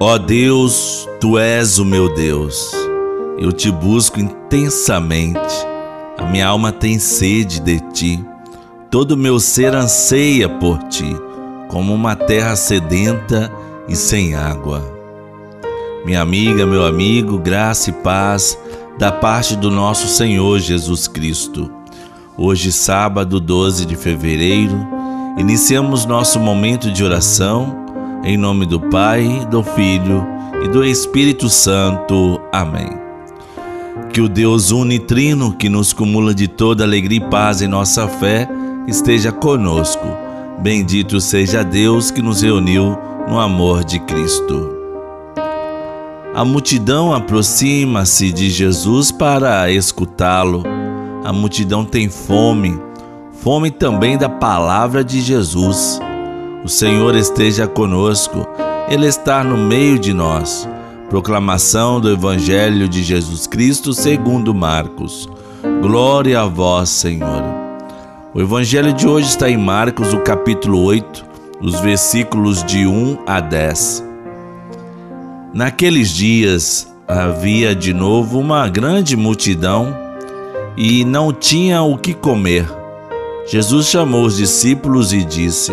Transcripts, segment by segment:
Ó Deus, tu és o meu Deus. Eu te busco intensamente. A minha alma tem sede de ti. Todo o meu ser anseia por ti, como uma terra sedenta e sem água. Minha amiga, meu amigo, graça e paz da parte do nosso Senhor Jesus Cristo. Hoje, sábado 12 de fevereiro, iniciamos nosso momento de oração em nome do Pai, do Filho e do Espírito Santo. Amém. Que o Deus unitrino, que nos cumula de toda alegria e paz em nossa fé, esteja conosco. Bendito seja Deus que nos reuniu no amor de Cristo. A multidão aproxima-se de Jesus para escutá-lo. A multidão tem fome, fome também da palavra de Jesus. O Senhor esteja conosco, Ele está no meio de nós. Proclamação do Evangelho de Jesus Cristo segundo Marcos. Glória a vós, Senhor. O Evangelho de hoje está em Marcos, o capítulo 8, os versículos de 1 a 10. Naqueles dias havia de novo uma grande multidão e não tinha o que comer. Jesus chamou os discípulos e disse: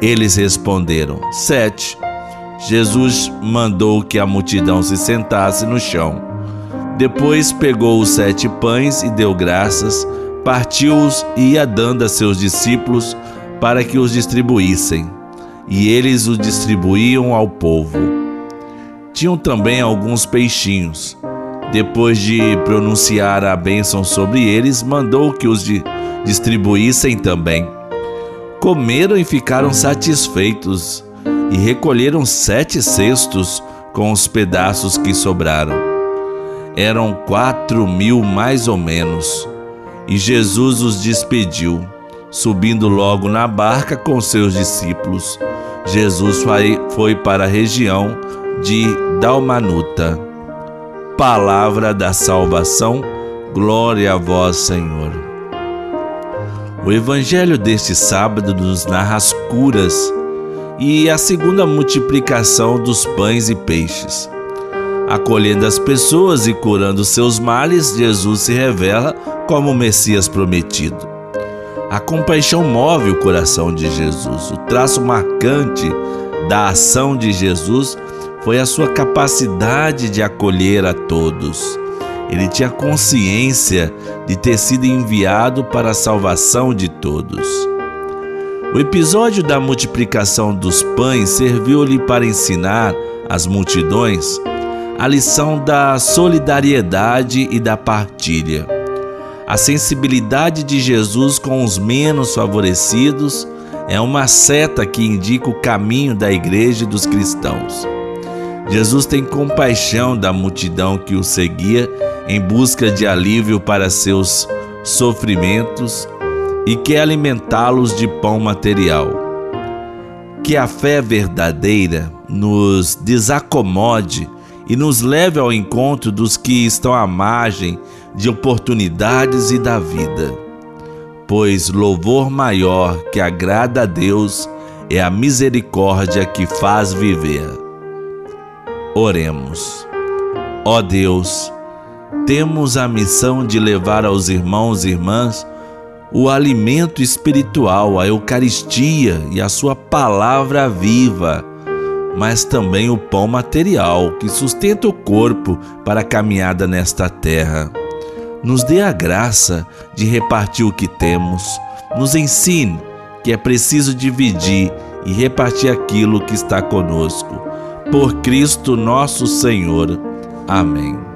Eles responderam: Sete. Jesus mandou que a multidão se sentasse no chão. Depois pegou os sete pães e deu graças, partiu-os e ia dando a seus discípulos para que os distribuíssem. E eles os distribuíam ao povo. Tinham também alguns peixinhos. Depois de pronunciar a bênção sobre eles, mandou que os distribuíssem também. Comeram e ficaram satisfeitos, e recolheram sete cestos com os pedaços que sobraram. Eram quatro mil mais ou menos. E Jesus os despediu, subindo logo na barca com seus discípulos. Jesus foi para a região de Dalmanuta. Palavra da salvação, glória a vós, Senhor. O evangelho deste sábado nos narra as curas e a segunda multiplicação dos pães e peixes. Acolhendo as pessoas e curando seus males, Jesus se revela como o Messias prometido. A compaixão move o coração de Jesus. O traço marcante da ação de Jesus foi a sua capacidade de acolher a todos. Ele tinha consciência de ter sido enviado para a salvação de todos. O episódio da multiplicação dos pães serviu-lhe para ensinar às multidões a lição da solidariedade e da partilha. A sensibilidade de Jesus com os menos favorecidos é uma seta que indica o caminho da igreja e dos cristãos. Jesus tem compaixão da multidão que o seguia em busca de alívio para seus sofrimentos e quer alimentá-los de pão material. Que a fé verdadeira nos desacomode e nos leve ao encontro dos que estão à margem de oportunidades e da vida. Pois louvor maior que agrada a Deus é a misericórdia que faz viver. Oremos. Ó Deus, temos a missão de levar aos irmãos e irmãs o alimento espiritual, a Eucaristia e a Sua palavra viva, mas também o pão material que sustenta o corpo para a caminhada nesta terra. Nos dê a graça de repartir o que temos, nos ensine que é preciso dividir e repartir aquilo que está conosco por Cristo nosso Senhor. Amém.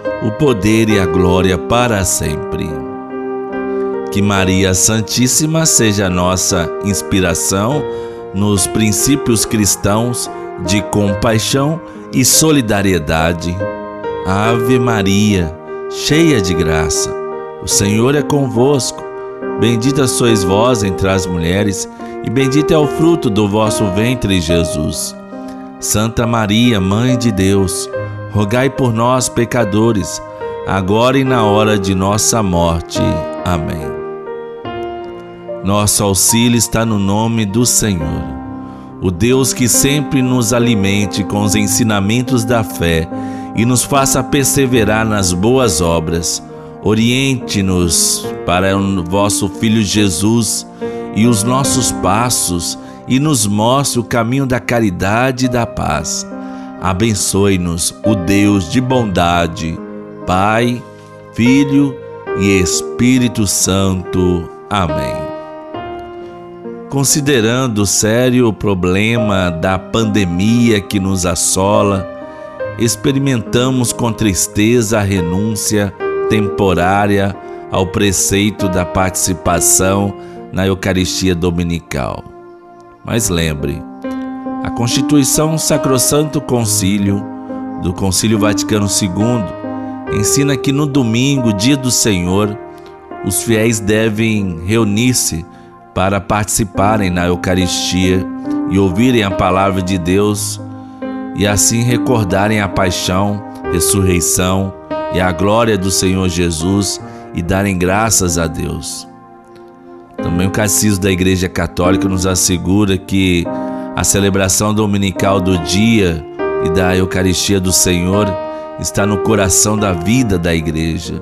o poder e a glória para sempre. Que Maria Santíssima seja nossa inspiração nos princípios cristãos de compaixão e solidariedade Ave Maria, cheia de graça, o Senhor é convosco. Bendita sois vós entre as mulheres, e bendito é o fruto do vosso ventre, Jesus. Santa Maria, Mãe de Deus, rogai por nós, pecadores, agora e na hora de nossa morte. Amém. Nosso auxílio está no nome do Senhor, o Deus que sempre nos alimente com os ensinamentos da fé e nos faça perseverar nas boas obras. Oriente-nos para o vosso Filho Jesus e os nossos passos e nos mostre o caminho da caridade e da paz. Abençoe-nos o Deus de bondade, Pai, Filho e Espírito Santo. Amém. Considerando o sério problema da pandemia que nos assola, experimentamos com tristeza a renúncia temporária ao preceito da participação na Eucaristia Dominical. Mas lembre, a Constituição Sacrosanto Concílio do Concílio Vaticano II ensina que no domingo, dia do Senhor, os fiéis devem reunir-se para participarem na Eucaristia e ouvirem a palavra de Deus e assim recordarem a paixão, ressurreição e a glória do Senhor Jesus e darem graças a Deus. Também o Catecismo da Igreja Católica nos assegura que a celebração dominical do dia e da Eucaristia do Senhor está no coração da vida da Igreja.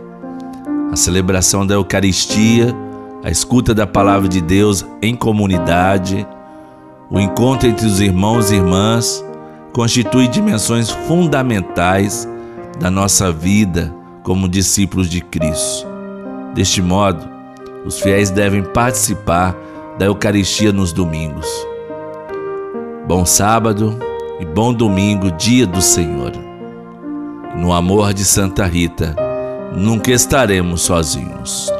A celebração da Eucaristia, a escuta da palavra de Deus em comunidade, o encontro entre os irmãos e irmãs constitui dimensões fundamentais da nossa vida como discípulos de Cristo. Deste modo, os fiéis devem participar da Eucaristia nos domingos. Bom sábado e bom domingo, dia do Senhor. No amor de Santa Rita, nunca estaremos sozinhos.